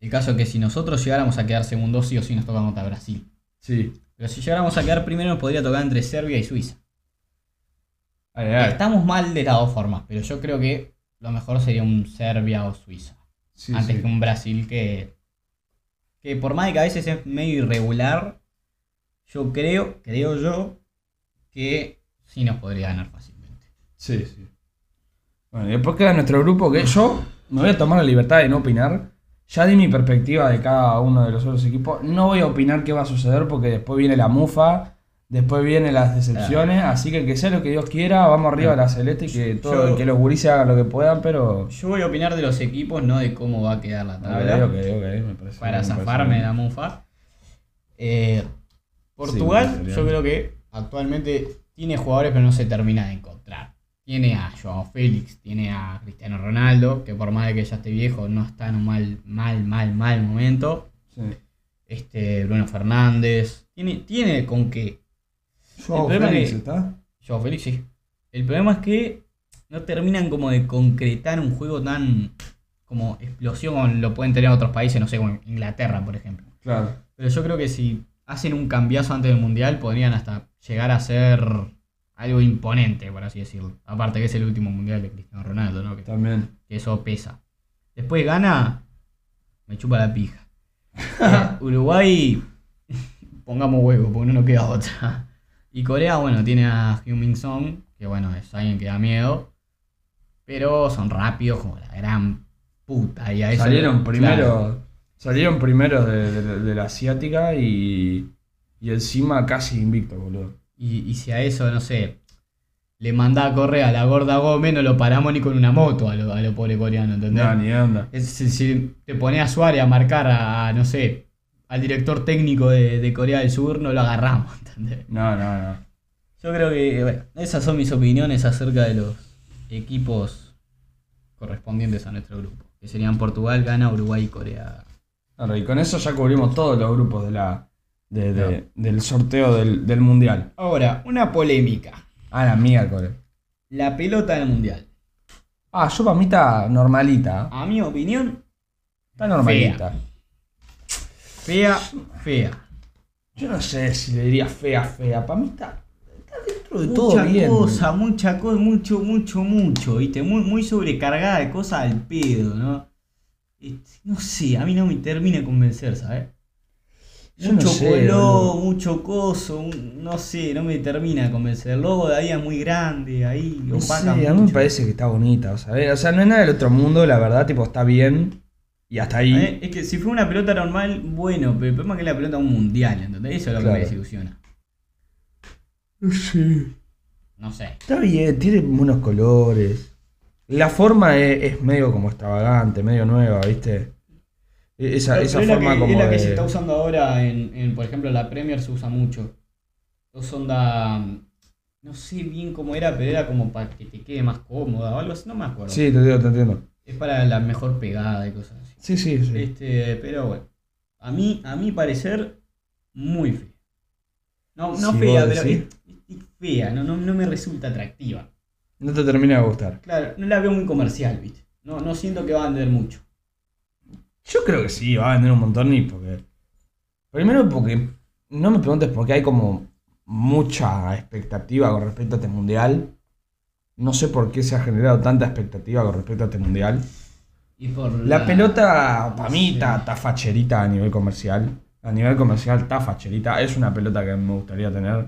Speaker 2: el caso es que si nosotros llegáramos a quedar segundos, sí o sí nos toca contra Brasil.
Speaker 1: Sí.
Speaker 2: Pero si llegáramos a quedar primero, nos podría tocar entre Serbia y Suiza.
Speaker 1: Ay, ay.
Speaker 2: Estamos mal de las dos formas, pero yo creo que lo mejor sería un Serbia o Suiza.
Speaker 1: Sí,
Speaker 2: antes
Speaker 1: sí.
Speaker 2: que un Brasil que, que por más de que a veces es medio irregular, yo creo, creo yo, que sí nos podría ganar fácilmente.
Speaker 1: Sí, sí. Bueno, y después queda nuestro grupo que yo me voy a tomar la libertad de no opinar. Ya di mi perspectiva de cada uno de los otros equipos. No voy a opinar qué va a suceder porque después viene la mufa, después vienen las decepciones. Así que que sea lo que Dios quiera, vamos arriba a la celeste y que, todo,
Speaker 2: Yo-
Speaker 1: que los gurises hagan lo que puedan, pero.
Speaker 2: Yo voy a opinar de los equipos, no de cómo va a quedar la tabla.
Speaker 1: Ok, ok, ok, me parece
Speaker 2: para
Speaker 1: me
Speaker 2: zafarme
Speaker 1: parece
Speaker 2: de la mufa. Eh, Portugal,
Speaker 1: Sí,
Speaker 2: yo creo que actualmente tiene jugadores, pero no se termina de encontrar. Tiene a Joao Félix, tiene a Cristiano Ronaldo, que por más de que ya esté viejo, no está en un mal, mal, mal, mal momento. Este, Bruno Fernández. Tiene, tiene con qué.
Speaker 1: Joao Félix,
Speaker 2: es-
Speaker 1: ¿está?
Speaker 2: Joao Félix, sí. El problema es que no terminan como de concretar un juego tan como explosión como lo pueden tener otros países, no sé, como Inglaterra, por ejemplo.
Speaker 1: Claro.
Speaker 2: Pero yo creo que si hacen un cambiazo antes del Mundial, podrían hasta llegar a ser algo imponente, por así decirlo. Aparte que es el último Mundial de Cristiano Ronaldo, ¿no? Que,
Speaker 1: También.
Speaker 2: que eso pesa. Después gana, me chupa la pija. Eh, Uruguay, (laughs) pongamos huevo, porque no nos queda otra. Y Corea, bueno, tiene a Heung-Min Song, que bueno, es alguien que da miedo. Pero son rápidos como la gran puta. Y a eso
Speaker 1: Salieron primero. Salieron primero de, de- de la asiática y. Y encima casi invicto, boludo.
Speaker 2: Y, y si a eso, no sé, le manda a correr a la gorda Gómez, no lo paramos ni con una moto a lo, a lo pobre coreano, ¿entendés?
Speaker 1: No, ni de onda.
Speaker 2: Es- si, si te pones a Suárez a marcar a, no sé, al director técnico de, de Corea del Sur, no lo agarramos, (laughs) ¿entendés?
Speaker 1: No, no, no.
Speaker 2: Yo creo que, bueno, esas son mis opiniones acerca de los equipos correspondientes a nuestro grupo. Que serían Portugal, Ghana, Uruguay y Corea.
Speaker 1: Claro, y con eso ya cubrimos todos los grupos de la, de- de- del sorteo del, del mundial.
Speaker 2: Ahora, una polémica.
Speaker 1: Ah, la miércoles.
Speaker 2: La pelota del mundial.
Speaker 1: Ah, yo para mí está normalita.
Speaker 2: A mi opinión,
Speaker 1: Está normalita.
Speaker 2: fea, fea.
Speaker 1: Yo no sé si le diría fea, fea. Para mí está, está dentro de todo
Speaker 2: mucha
Speaker 1: bien.
Speaker 2: cosa, mucha cosa, mucho, mucho, mucho, ¿viste? Muy, muy sobrecargada de cosas al pedo, ¿no? No sé, a mí no me termina de convencer, ¿sabes?
Speaker 1: Yo no
Speaker 2: Mucho
Speaker 1: sé,
Speaker 2: color, mucho coso, un- no sé, no me termina de convencer. El logo de ahí es muy grande, ahí
Speaker 1: No sé,
Speaker 2: opaca
Speaker 1: a mí me parece que está bonita. O sea, o sea, no es nada del otro mundo, la verdad, tipo, está bien. Y hasta ahí.
Speaker 2: Eh, Es que si fuera una pelota normal, bueno, pero el problema es que es la pelota un mundial, ¿entendés? Eso es lo que me desilusiona.
Speaker 1: No sé.
Speaker 2: No sé.
Speaker 1: Está bien, tiene buenos colores. La forma es, es medio como extravagante, medio nueva, ¿viste? E- Esa, esa
Speaker 2: es la
Speaker 1: forma
Speaker 2: que,
Speaker 1: como
Speaker 2: es la que
Speaker 1: de-
Speaker 2: se está usando ahora en, en, por ejemplo, la Premier se usa mucho. Los onda, no sé bien cómo era, pero era como para que te quede más cómoda o algo así, no me acuerdo.
Speaker 1: Sí, te entiendo, te entiendo.
Speaker 2: Es para la mejor pegada y cosas así.
Speaker 1: Sí, sí, sí.
Speaker 2: Este, pero bueno, a mí, a mi parecer, muy fea. No, no
Speaker 1: Si
Speaker 2: fea, pero es fea, no, no, no me resulta atractiva.
Speaker 1: No te termina de gustar.
Speaker 2: Claro, no la veo muy comercial, ¿viste? No, no siento que va a vender mucho.
Speaker 1: Yo creo que sí, va a vender un montón y porque. Primero porque. No me preguntes por qué hay como mucha expectativa con respecto a este mundial. No sé por qué se ha generado tanta expectativa con respecto a este mundial.
Speaker 2: Y por
Speaker 1: La pelota, para mí, está facherita a nivel comercial. A nivel comercial está facherita. Es una pelota que me gustaría tener.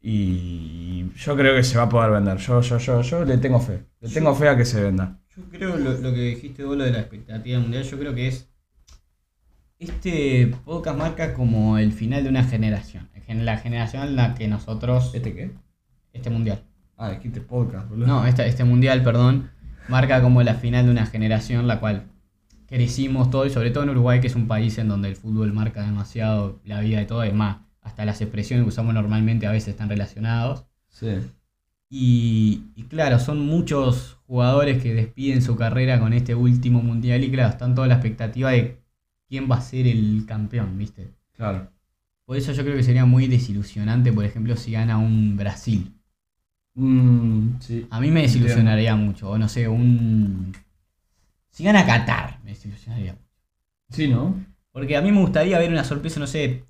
Speaker 1: Y yo creo que se va a poder vender. Yo, yo, yo, yo le tengo fe. Le tengo fe a que se venda.
Speaker 2: Yo creo lo, lo que dijiste vos, lo de la expectativa mundial, yo creo que es. Este podcast marca como el final de una generación. Gen- La generación en la que nosotros.
Speaker 1: ¿Este qué?
Speaker 2: Este mundial.
Speaker 1: Ah, dijiste podcast, boludo.
Speaker 2: No, esta- este mundial, perdón, marca como la final de una generación la cual crecimos todo y sobre todo en Uruguay, que es un país en donde el fútbol marca demasiado la vida de todo, es más, hasta las expresiones que usamos normalmente a veces están relacionados.
Speaker 1: Sí.
Speaker 2: Y, y claro, son muchos jugadores que despiden su carrera con este último mundial y claro, están toda la expectativa de quién va a ser el campeón, ¿viste?
Speaker 1: Claro.
Speaker 2: Por eso yo creo que sería muy desilusionante, por ejemplo, si gana un Brasil.
Speaker 1: Mm, sí.
Speaker 2: A mí me desilusionaría mucho, o no sé, un... Si gana Qatar, me desilusionaría.
Speaker 1: Sí, ¿no?
Speaker 2: Porque a mí me gustaría ver una sorpresa, no sé,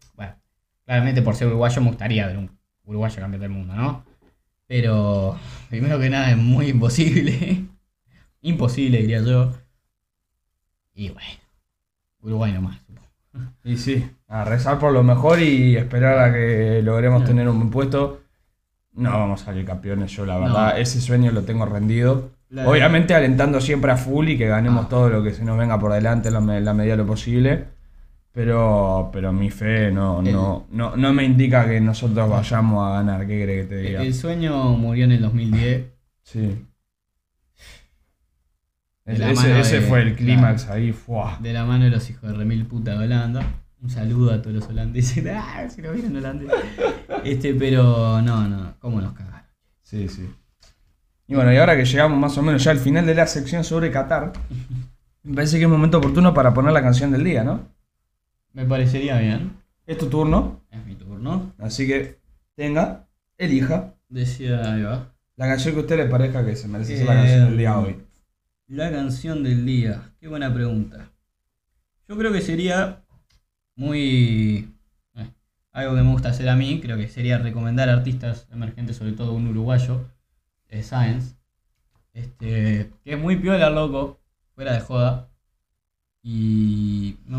Speaker 2: claramente por ser uruguayo me gustaría ver un uruguayo campeón del mundo, ¿no? Pero primero que nada es muy imposible. (laughs) imposible, diría yo. Y bueno, Uruguay nomás.
Speaker 1: Y sí, a rezar por lo mejor y esperar a que logremos tener un buen puesto. No vamos a salir campeones, yo la
Speaker 2: No.
Speaker 1: verdad, ese sueño lo tengo rendido.
Speaker 2: La-
Speaker 1: Obviamente alentando siempre a full y que ganemos
Speaker 2: Ah.
Speaker 1: todo lo que se nos venga por delante en la, me- la medida de lo posible. Pero, pero mi fe no,
Speaker 2: El-
Speaker 1: no, no, no me indica que nosotros vayamos a ganar. ¿Qué crees que te diga?
Speaker 2: El sueño murió en el 2010.
Speaker 1: Sí. Ese ese
Speaker 2: de-
Speaker 1: fue el clímax
Speaker 2: claro.
Speaker 1: ahí. ¡fua!
Speaker 2: De la mano de los hijos de Remil Puta de Holanda. Un saludo a todos los holandeses. (laughs) Ah, si lo vieron holandés. Este, pero no, no, ¿cómo nos cagaron?
Speaker 1: Sí, sí. Y bueno, y ahora que llegamos más o menos ya al final de la sección sobre Qatar, (laughs) me parece que es momento oportuno para poner la canción del día, ¿no?
Speaker 2: Me parecería bien.
Speaker 1: Es tu turno,
Speaker 2: Es mi turno.
Speaker 1: así que tenga, elija
Speaker 2: Decía ahí va.
Speaker 1: la canción que a usted le parezca que se merece ser la
Speaker 2: Eh,
Speaker 1: canción del día hoy.
Speaker 2: La canción del día. Qué buena pregunta. Yo creo que sería muy... eh, algo que me gusta hacer a mí, creo que sería recomendar artistas emergentes, sobre todo un uruguayo, eh, Science. Este, que es muy piola, loco, fuera de joda. Y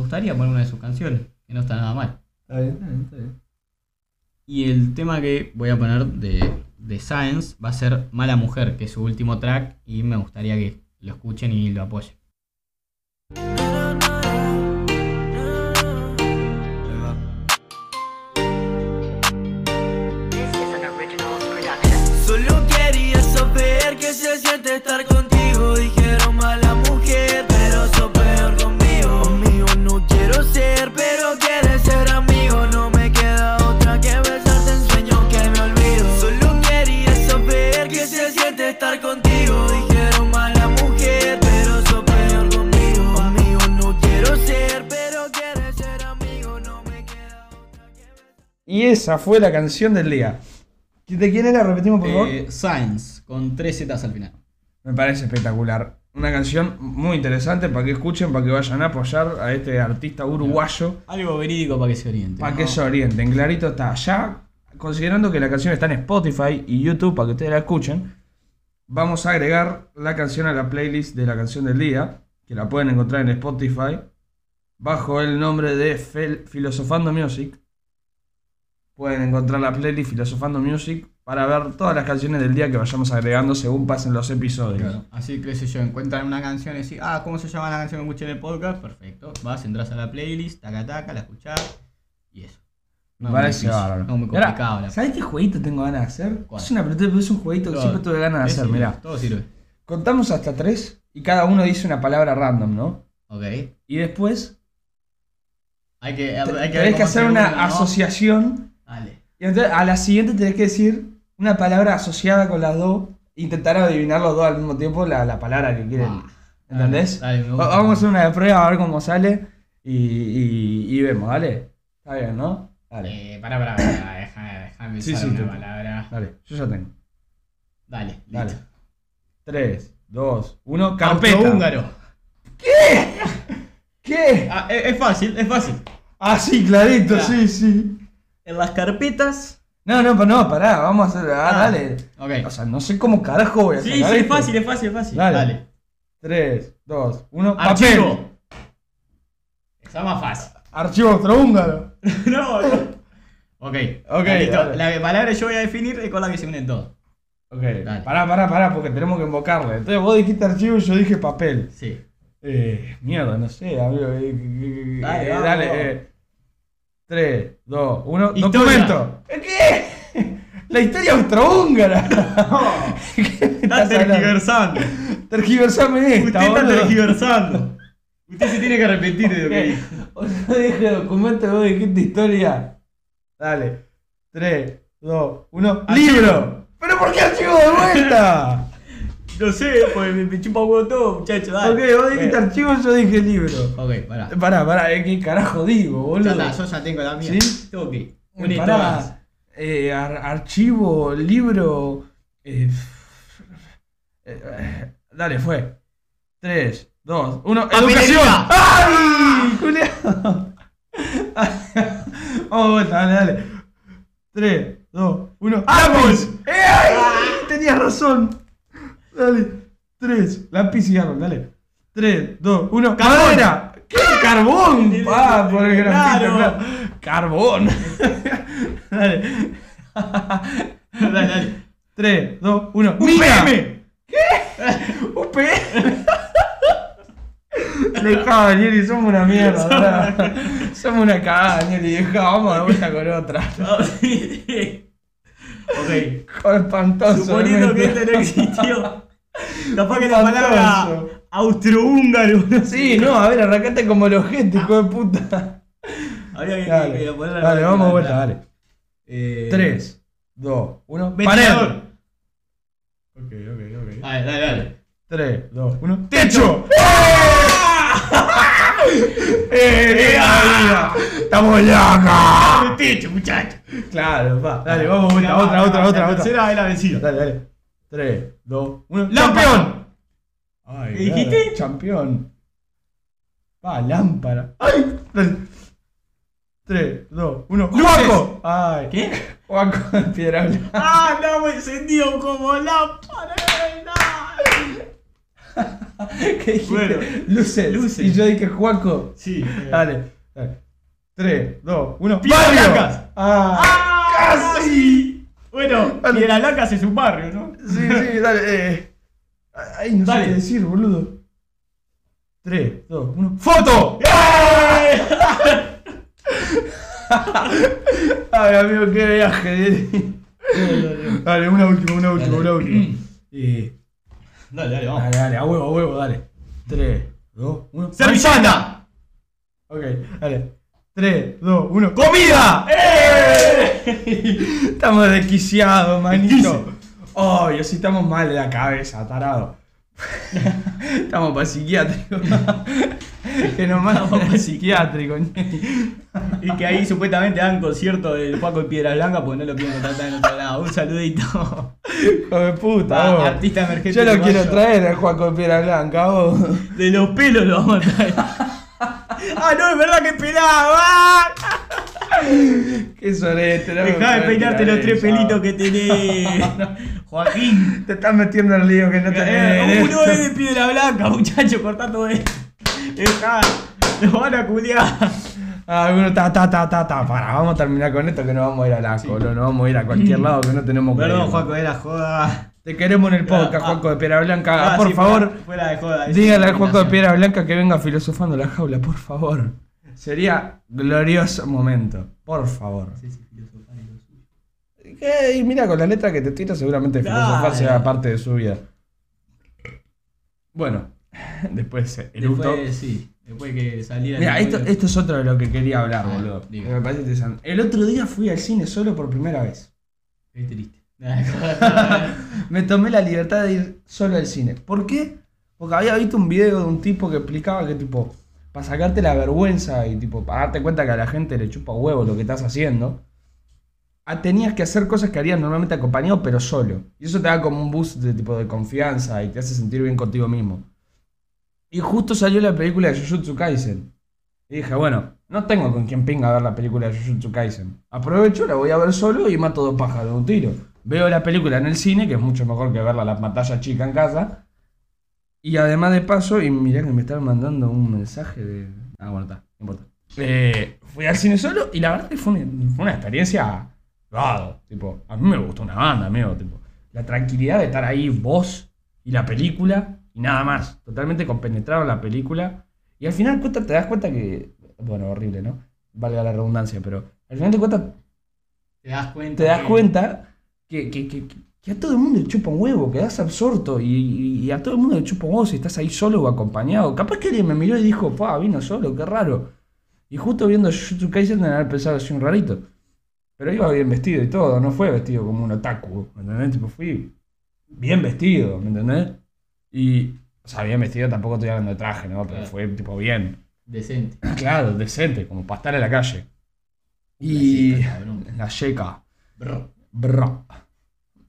Speaker 2: gustaría poner una de sus canciones, que no está nada mal.
Speaker 1: Está bien, está bien, está bien.
Speaker 2: Y el tema que voy a poner de, de Science va a ser Mala Mujer, que es su último track, y me gustaría que lo escuchen y lo apoyen.
Speaker 1: Esa fue la canción del día. ¿De quién era? Repetimos, por favor.
Speaker 2: Eh, Science, con tres zetas al final.
Speaker 1: Me parece espectacular. Una canción muy interesante para que escuchen, para que vayan a apoyar a este artista uruguayo.
Speaker 2: Algo verídico para que se oriente.
Speaker 1: Para
Speaker 2: ¿no?
Speaker 1: que se orienten, clarito está. Ya, considerando que la canción está en Spotify y YouTube para que ustedes la escuchen, vamos a agregar la canción a la playlist de la canción del día, que la pueden encontrar en Spotify, bajo el nombre de Fel- Filosofando Music. Pueden encontrar la playlist Filosofando Music para ver todas las canciones del día que vayamos agregando según pasen los episodios.
Speaker 2: Claro. Así que si yo encuentran una canción y decís, ah, ¿cómo se llama la canción que escuché en el podcast? Perfecto. Vas, entras a la playlist, taca taca, la escuchás y eso.
Speaker 1: Me
Speaker 2: No,
Speaker 1: parece bárbaro.
Speaker 2: No, muy
Speaker 1: ahora,
Speaker 2: complicado. la-
Speaker 1: ¿Sabés qué jueguito tengo ganas de hacer?
Speaker 2: ¿Cuál?
Speaker 1: Es una pero es un jueguito que siempre tuve ganas de hacer,
Speaker 2: sirve,
Speaker 1: mirá.
Speaker 2: Todo sirve.
Speaker 1: Contamos hasta tres y cada uno dice una palabra random, ¿no?
Speaker 2: Ok.
Speaker 1: Y después
Speaker 2: Hay que, hay que, ver
Speaker 1: tenés que hacer una asociación.
Speaker 2: Dale.
Speaker 1: Y entonces a la siguiente tenés que decir una palabra asociada con las dos. Intentar adivinar los dos al mismo tiempo la, la palabra que quieren.
Speaker 2: Ah,
Speaker 1: ¿Entendés?
Speaker 2: dale.
Speaker 1: Vamos a hacer una de prueba a ver cómo sale. Y, y- y vemos, ¿vale? Está bien, ¿no? Dale.
Speaker 2: Eh, pará, pará, pará, déjame, déjame
Speaker 1: Sí, sí,
Speaker 2: una palabra.
Speaker 1: Dale, yo ya tengo.
Speaker 2: Dale,
Speaker 1: Dale.
Speaker 2: listo.
Speaker 1: 3, 2, 1, carpeta.
Speaker 2: Austrohúngaro.
Speaker 1: ¿Qué?
Speaker 2: Ah, es, es fácil, es fácil.
Speaker 1: Ah, sí, clarito, sí, sí.
Speaker 2: En las carpetas.
Speaker 1: No, no, pero no, pará, vamos a hacer. Ah,
Speaker 2: Ah,
Speaker 1: dale.
Speaker 2: Ok.
Speaker 1: O sea, no sé cómo carajo voy a
Speaker 2: Sí,
Speaker 1: sacar
Speaker 2: sí, es fácil, es fácil, es fácil.
Speaker 1: Dale.
Speaker 2: Dale.
Speaker 1: 3, 2, 1.
Speaker 2: Archivo. Está más fácil.
Speaker 1: Archivo austrohúngaro. (laughs)
Speaker 2: no, no. Ok,
Speaker 1: Ok,
Speaker 2: listo.
Speaker 1: dale.
Speaker 2: La palabra que yo voy a definir es con la que se unen todos.
Speaker 1: Ok,
Speaker 2: Dale.
Speaker 1: pará, pará, pará, porque tenemos que invocarle. Entonces vos dijiste archivo y yo dije papel.
Speaker 2: Sí.
Speaker 1: Eh, mierda, no sé, amigo. eh, eh,
Speaker 2: Dale,
Speaker 1: eh, dale, eh. 3, 2, 1.
Speaker 2: Historia.
Speaker 1: Documento. ¿Qué? (laughs) La historia austrohúngara. (laughs) ¿Qué me
Speaker 2: Está tergiversando.
Speaker 1: Tergiversame esta,
Speaker 2: Usted está
Speaker 1: boludo.
Speaker 2: tergiversando. Usted se tiene que arrepentir de lo que dijo. (laughs)
Speaker 1: O sea, dije documento y vos dijiste historia. Dale. 3, 2, 1.
Speaker 2: Archivo.
Speaker 1: ¡Libro! ¿Pero por qué archivo de vuelta?
Speaker 2: No sé, pues me, me chupa huevo todo, muchacho. Dale.
Speaker 1: ok, vos dijiste archivo yo dije libro.
Speaker 2: Ok, pará.
Speaker 1: Pará, pará, eh, ¿qué carajo digo, boludo?
Speaker 2: Ya está, yo ya tengo la mía.
Speaker 1: ¿Sí?
Speaker 2: Que.
Speaker 1: Eh, pará. Eh, ar- archivo, libro. eh, eh, eh, dale, fue. 3, 2, 1.
Speaker 2: Papelería.
Speaker 1: ¡Educación! ¡Ay! Julián. (laughs) Vamos vuelta, dale, dale. 3, 2, 1. ¡Lápiz! ¡Eh, ay! Tenías razón. Dale. 3, lápiz y árbol, dale. 3, 2, 1.
Speaker 2: Carbón.
Speaker 1: ¡Madera! ¿Qué? ¡Carbón! (laughs) Ah, por el grafito,
Speaker 2: Claro.
Speaker 1: ¡Carbón! (laughs) dale.
Speaker 2: Dale, dale.
Speaker 1: 3, 2, 1.
Speaker 2: ¡Un
Speaker 1: ¡Mina!
Speaker 2: PM!
Speaker 1: ¡Un PM! (laughs) Dejá, Danieli, somos una mierda, ¿verdad? Somos una cagada, Danieli. Dejá, vamos de vuelta con otra.
Speaker 2: No, sí, sí. Ok.
Speaker 1: Espantoso.
Speaker 2: Suponiendo que
Speaker 1: realmente.
Speaker 2: esto no existió. Capaz que la palabra austrohúngaro. no sé.
Speaker 1: Sí, no, a ver, arrancate como los gente, hijo de puta.
Speaker 2: Habría que,
Speaker 1: Dale,
Speaker 2: que ponerla
Speaker 1: dale, vamos de vuelta, dale.
Speaker 2: Eh,
Speaker 1: 3, 2, 1.
Speaker 2: Ventilador.
Speaker 1: Pared. Ok, ok, ok.
Speaker 2: Dale, dale, dale.
Speaker 1: 3, 2, 1. ¡Techo! (laughs) ¡Eh, vida! ¡Estamos locos!
Speaker 2: ¡Dame techo, muchacho!
Speaker 1: Claro, va. Dale, vamos vuelta. Otra, otra, otra,
Speaker 2: La
Speaker 1: otra.
Speaker 2: tercera es la vencida.
Speaker 1: Dale, dale. 3, 2, 1.
Speaker 2: Lámpara.
Speaker 1: ¡Campeón! Ay,
Speaker 2: ¿Qué dijiste?
Speaker 1: claro, Campeón. Va, lámpara. ¡Ay! Dale. 3, 2, 1.
Speaker 2: Luces.
Speaker 1: ¡Juaco! ¡Ay!
Speaker 2: ¿Qué?
Speaker 1: Juaco de piedra blanca. (laughs)
Speaker 2: ¡Ah, no! Me encendió como lámpara.
Speaker 1: ¿Qué dijiste?
Speaker 2: Bueno,
Speaker 1: luces.
Speaker 2: luces.
Speaker 1: Y yo dije Juaco.
Speaker 2: Sí.
Speaker 1: Dale. 3, 2, 1.
Speaker 2: Piedras blancas.
Speaker 1: ¡Ah!
Speaker 2: ¡Ah!
Speaker 1: ¡Casi!
Speaker 2: Bueno,
Speaker 1: Dale.
Speaker 2: Piedra Blanca es un barrio, ¿no?
Speaker 1: Sí, sí, dale. Eh. Ay, no
Speaker 2: Dale.
Speaker 1: sé qué decir, boludo. 3, 2, 1. ¡Foto! (laughs) Ay, amigo, qué viaje. dale, una última, una última,
Speaker 2: Dale.
Speaker 1: una última. (clears throat) Eh,
Speaker 2: Dale, dale, vamos.
Speaker 1: dale, dale, a huevo, a huevo, dale. 3, 2, 1.
Speaker 2: ¡Servilleta!
Speaker 1: Ok, dale. 3, 2, 1.
Speaker 2: ¡Comida! (laughs)
Speaker 1: Estamos desquiciados, manito. Ay, así estamos mal de la cabeza, tarado. (laughs) estamos para psiquiátrico. (laughs) que nos mandan para psiquiátrico.
Speaker 2: Y que ahí supuestamente dan concierto del Paco de Piedra Blanca porque no lo quieren contratar en otro lado. Un saludito.
Speaker 1: Hijo de puta,
Speaker 2: Ah, artista emergente
Speaker 1: Yo lo quiero traer al Juaco de Piedra Blanca, vos.
Speaker 2: De los pelos lo vamos a traer. (laughs) ah, no, es verdad que pelaba. (laughs)
Speaker 1: Qué sorete, no
Speaker 2: Dejá de peinarte los tres pelitos que tenés. (laughs) Joaquín.
Speaker 1: Te estás metiendo en el lío que no
Speaker 2: Eh,
Speaker 1: tenés.
Speaker 2: uno es de piedra blanca, muchacho, cortá todo esto. Dejá, nos van a culiar.
Speaker 1: Ah, bueno, ta, ta, ta, ta, ta. Para, vamos a terminar con esto que nos vamos a ir a la colo, nos vamos a ir a cualquier lado que no tenemos que
Speaker 2: Perdón. Juaco, era joda.
Speaker 1: Te queremos en el podcast,
Speaker 2: Ah,
Speaker 1: Juaco de Piedra Blanca.
Speaker 2: Ah,
Speaker 1: por
Speaker 2: sí,
Speaker 1: favor,
Speaker 2: fuera- Fuera de joda. es
Speaker 1: dígale al
Speaker 2: una
Speaker 1: Juaco de. Piedra Blanca que venga filosofando la jaula, por favor. Sería glorioso momento. Por favor.
Speaker 2: Sí, sí, filosofar es lo suyo.
Speaker 1: Y mira, con la letra que te tira, seguramente filosofar sea parte de su vida. Bueno, (laughs) después eh, eructo.
Speaker 2: Después, sí, después que saliera.
Speaker 1: Mira,
Speaker 2: el
Speaker 1: esto, esto es otro de lo que quería hablar,
Speaker 2: Ah,
Speaker 1: boludo. me parece interesante. El otro día fui al cine solo por primera vez.
Speaker 2: Qué triste. (laughs)
Speaker 1: Me tomé la libertad de ir solo al cine. ¿Por qué? Porque había visto un video de un tipo que explicaba que, tipo, para sacarte la vergüenza y, tipo, para darte cuenta que a la gente le chupa huevo lo que estás haciendo, ah, tenías que hacer cosas que harías normalmente acompañado, pero solo. Y eso te da como un boost de, tipo, de confianza y te hace sentir bien contigo mismo. Y justo salió la película de Jujutsu Kaisen. Y dije, bueno, no tengo con quién pinga a ver la película de Jujutsu Kaisen. Aprovecho, la voy a ver solo y mato dos pájaros de un tiro. Veo la película en el cine, que es mucho mejor que verla en la pantalla chica en casa. Y además de paso, y mirá que me estaban mandando un mensaje de. Ah, bueno, está, no importa. Eh, fui al cine solo y la verdad que fue una, fue una experiencia. Tipo, a mí me gustó una banda, amigo. Tipo, la tranquilidad de estar ahí, vos y la película, y nada más. Totalmente compenetrado en la película. Y al final te das cuenta que. Bueno, horrible, ¿no? Valga la redundancia, pero al final te cuenta
Speaker 2: Te das cuenta.
Speaker 1: te das
Speaker 2: que-
Speaker 1: cuenta que, que- que- que a todo el mundo le chupa un huevo, quedás absorto y, y- a todo el mundo le chupa un huevo si estás ahí solo o acompañado. Capaz que alguien me miró y dijo, pa, vino solo, qué raro. Y justo viendo Jujutsu Kaisen de haber pensado soy un rarito. Pero iba bien vestido y todo, no fue vestido como un otaku, ¿me entendés? Tipo, fui bien vestido, ¿me entendés? Y, o sea, bien vestido tampoco estoy hablando de traje, ¿no? Pero
Speaker 2: Claro.
Speaker 1: fue tipo bien.
Speaker 2: Decente. (clears throat)
Speaker 1: Claro, decente, como para estar en la calle. Y
Speaker 2: La yeca,
Speaker 1: Bra.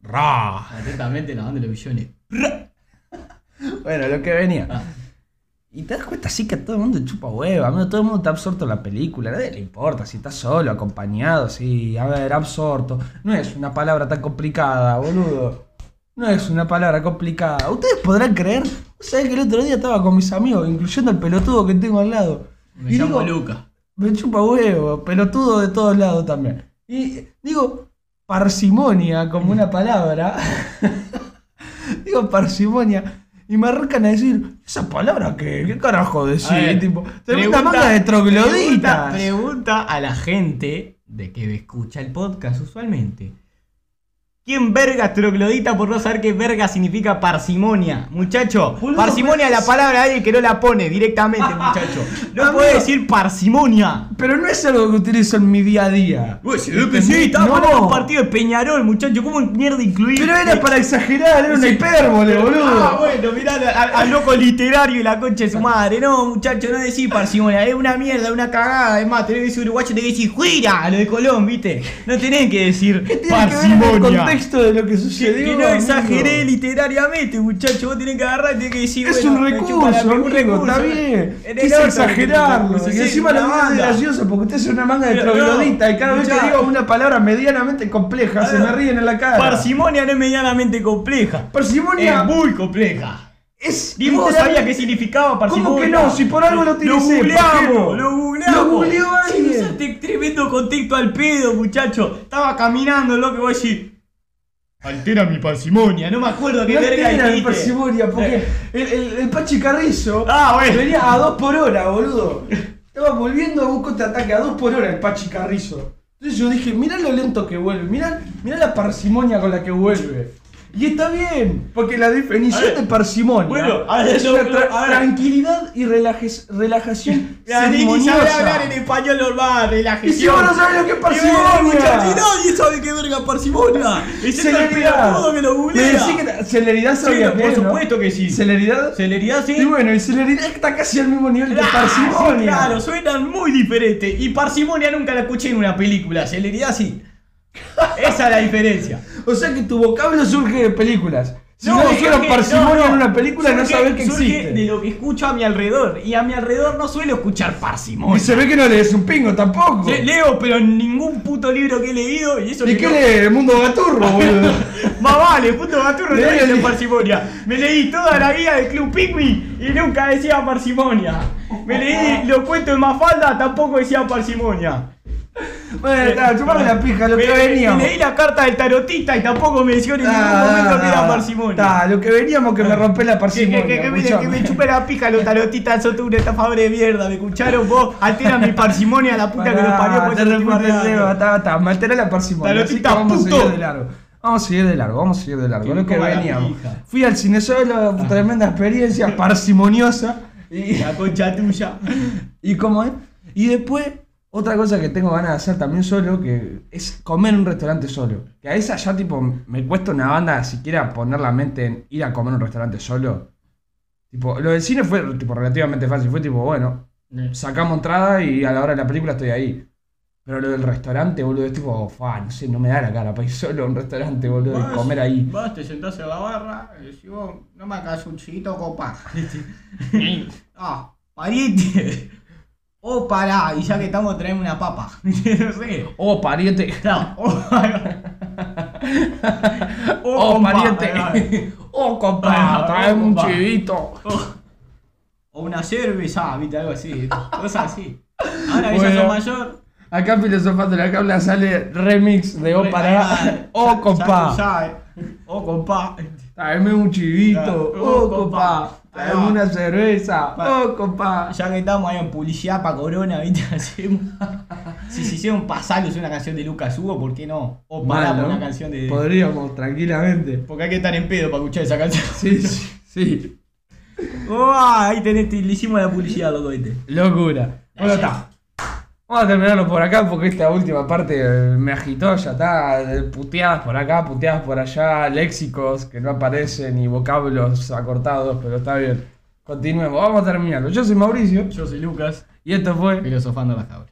Speaker 1: Ra.
Speaker 2: Atentamente la banda de los billones.
Speaker 1: Bueno, lo que venía.
Speaker 2: Ah.
Speaker 1: Y te das cuenta así que a todo el mundo chupa hueva, amigo, todo el mundo está absorto en la película, a nadie le importa si estás solo, acompañado, sí, a ver, absorto. No es una palabra tan complicada, boludo. No es una palabra complicada. Ustedes podrán creer, ¿sabes que el otro día estaba con mis amigos, incluyendo el pelotudo que tengo al lado?
Speaker 2: Me
Speaker 1: Y
Speaker 2: llamo
Speaker 1: digo,
Speaker 2: Luca.
Speaker 1: Me chupa huevo, pelotudo de todos lados también. Y digo, parsimonia como una palabra. (laughs) digo parsimonia. Y me arrancan a decir, ¿esa palabra qué? ¿Qué carajo decir?
Speaker 2: ver,
Speaker 1: Tipo,
Speaker 2: pregunta-
Speaker 1: manga de
Speaker 2: Pregunta,
Speaker 1: trogloditas.
Speaker 2: pregunta a la gente de que escucha el podcast usualmente. ¿Quién verga es troglodita por no saber qué verga significa parsimonia? Muchacho,
Speaker 1: Boludo,
Speaker 2: parsimonia es la palabra de alguien que no la pone directamente, (laughs) muchacho. No puede decir parsimonia.
Speaker 1: Pero no es algo que utilizo en mi día a día.
Speaker 2: Uy, si que sí, estaba
Speaker 1: No.
Speaker 2: hablando de un partido de Peñarol, muchacho. ¿Cómo mierda incluir?
Speaker 1: Pero era para exagerar, era una hipérbole,
Speaker 2: Ah,
Speaker 1: boludo.
Speaker 2: bueno, mirá al, loco literario y la concha de su madre. No, muchacho, no decís parsimonia, es una mierda, una cagada. Es más, tenés que decir uruguayo, tenés que decir juira, lo de Colón, ¿viste? No tenés que decir
Speaker 1: ¿Qué tiene que ver en el
Speaker 2: parsimonia.
Speaker 1: Contexto de lo que sucedió?
Speaker 2: que no exageré literariamente, muchacho. Vos tenés que agarrar y tenés que decir.
Speaker 1: Es
Speaker 2: bueno,
Speaker 1: un recurso,
Speaker 2: un
Speaker 1: amigo,
Speaker 2: recurso.
Speaker 1: está bien. Quise exagerarlo. Y encima lo
Speaker 2: banda.
Speaker 1: gracioso porque usted es una manga de troglodita y cada vez que digo una palabra medianamente compleja se me ríen en la cara.
Speaker 2: Parsimonia no es medianamente compleja.
Speaker 1: Parsimonia
Speaker 2: Es muy compleja.
Speaker 1: es.
Speaker 2: Ni vos sabías qué significaba parsimonia.
Speaker 1: ¿Cómo que no? Si por algo lo utilicé, ¿por qué
Speaker 2: googleamos,
Speaker 1: no?
Speaker 2: lo googleamos.
Speaker 1: Lo googleó alguien.
Speaker 2: usaste tremendo contexto al pedo, muchacho. Estaba caminando, lo que voy a decir. Altera mi parsimonia, no me acuerdo qué
Speaker 1: No
Speaker 2: verga
Speaker 1: altera mi
Speaker 2: dijiste.
Speaker 1: parsimonia porque el, el, el Pachi Carrizo
Speaker 2: Ah, bueno.
Speaker 1: venía a 2 por hora, boludo. Estaba volviendo a un contraataque a 2 por hora el Pachi Carrizo. Entonces yo dije, mirá lo lento que vuelve, mirá, mirá la parsimonia con la que vuelve. Y está bien, porque la definición
Speaker 2: ver,
Speaker 1: de parsimonia
Speaker 2: bueno, ver,
Speaker 1: es una tra-
Speaker 2: ver.
Speaker 1: tranquilidad y relajes- relajación (laughs)
Speaker 2: La Nini sabe hablar en español normal, relajación.
Speaker 1: Y si vos no sabés lo que es
Speaker 2: Y
Speaker 1: parsimonia.
Speaker 2: y nadie sabe qué verga parsimonia. Excepto el pelotudo que lo
Speaker 1: que celeridad
Speaker 2: Sí,
Speaker 1: sabía
Speaker 2: por
Speaker 1: que es, ¿no?
Speaker 2: supuesto que sí.
Speaker 1: Celeridad.
Speaker 2: Celeridad sí.
Speaker 1: Y bueno, y celeridad está casi al mismo nivel de
Speaker 2: Ah,
Speaker 1: parsimonia.
Speaker 2: sí, claro, suenan muy diferentes. Y parsimonia nunca la escuché en una película. Celeridad sí. Esa es la diferencia.
Speaker 1: O sea que tu vocablo surge de películas. Si no,
Speaker 2: surge-
Speaker 1: dijeron parsimonia
Speaker 2: no, no.
Speaker 1: en una película, no
Speaker 2: Surge-
Speaker 1: sabés que
Speaker 2: surge
Speaker 1: existe.
Speaker 2: de lo que escucho a mi alrededor. Y a mi alrededor no suelo escuchar parsimonia.
Speaker 1: Y se ve que no lees un pingo tampoco.
Speaker 2: Le- Leo, pero en ningún puto libro que he leído. Y eso
Speaker 1: ¿Y qué
Speaker 2: no-
Speaker 1: lees? El mundo gaturro, (laughs) boludo.
Speaker 2: Más vale, puto gaturro no
Speaker 1: el-
Speaker 2: parsimonia. Me leí toda la guía del Club Pigmy y nunca decía parsimonia. Me (laughs) leí los cuentos de Mafalda, tampoco decía parsimonia. (laughs)
Speaker 1: bueno, está, chupame la pija, lo
Speaker 2: me,
Speaker 1: que
Speaker 2: me
Speaker 1: veníamos.
Speaker 2: leí la carta del tarotista y tampoco mencioné en ningún
Speaker 1: Ah,
Speaker 2: momento que era
Speaker 1: ah,
Speaker 2: parsimonia.
Speaker 1: Está, lo que veníamos que me rompe la parsimonia.
Speaker 2: que, que, que me, que me chupé la pija los tarotistas, son todos un estafador de mierda, ¿me escucharon vos? Alteran mi parsimonia, la puta que los parió por
Speaker 1: te está, está, me alteré la parsimonia.
Speaker 2: Tarotista,
Speaker 1: vamos a
Speaker 2: puto.
Speaker 1: seguir de largo. Vamos a seguir de largo, vamos a seguir de largo. Lo
Speaker 2: me
Speaker 1: que veníamos. Fui al cine solo, tremenda experiencia, (laughs) parsimoniosa. Y,
Speaker 2: La concha tuya.
Speaker 1: y cómo es. Y después, otra cosa que tengo ganas de hacer también solo, que es comer en un restaurante solo. Que a esa ya tipo me cuesta una banda siquiera poner la mente en ir a comer a un restaurante solo. Tipo, lo del cine fue tipo relativamente fácil, fue tipo, bueno, sacamos entrada y a la hora de la película estoy ahí. Pero lo del restaurante, boludo, es tipo, fa, no sé, no me da la cara para ir (laughs) solo a un restaurante, boludo, y
Speaker 2: Vas,
Speaker 1: comer ahí.
Speaker 2: Vas, te sentás en la barra y decís, vos, no me hagas un chiquito copa. (laughs) (laughs) ah, pariente. O pará, y ya que estamos traemos una papa. (laughs) no sé.
Speaker 1: Oh, pariente.
Speaker 2: Claro. (laughs)
Speaker 1: Oh,
Speaker 2: compa,
Speaker 1: pariente. (laughs) Oh, compa,
Speaker 2: Ah,
Speaker 1: traeme
Speaker 2: oh,
Speaker 1: un
Speaker 2: compa.
Speaker 1: chivito.
Speaker 2: O una cerveza, viste, algo así. Cosas así. Ahora que
Speaker 1: Bueno.
Speaker 2: ya son mayor.
Speaker 1: Acá filosofando la cabla sale remix de O
Speaker 2: re-
Speaker 1: para.
Speaker 2: ah,
Speaker 1: Oh,
Speaker 2: ya- ya
Speaker 1: compa.
Speaker 2: sabes. Oh, compa.
Speaker 1: Traeme un chivito.
Speaker 2: Oh,
Speaker 1: Oh, compa. Traeme una cerveza.
Speaker 2: Pa-
Speaker 1: Oh, compa.
Speaker 2: Ya que estamos ahí en publicidad para Corona, viste, (laughs) hacemos. Si se hicieron pasalos una canción de Lucas Hugo, ¿por qué no? O paramos
Speaker 1: ¿no?
Speaker 2: una canción de.
Speaker 1: Podríamos, tranquilamente.
Speaker 2: Porque hay que estar en pedo para escuchar esa canción. (laughs)
Speaker 1: Sí, sí, sí.
Speaker 2: Oh, ahí tenés, le hicimos la publicidad, loco, viste.
Speaker 1: Locura. Bueno, está. Vamos a terminarlo por acá porque esta última parte me agitó, ya está. Puteadas por acá, puteadas por allá, léxicos que no aparecen y vocablos acortados, pero está bien. Continuemos, vamos a terminarlo. Yo soy Mauricio
Speaker 2: Yo soy Lucas.
Speaker 1: y esto fue
Speaker 2: Filosofando las cabras.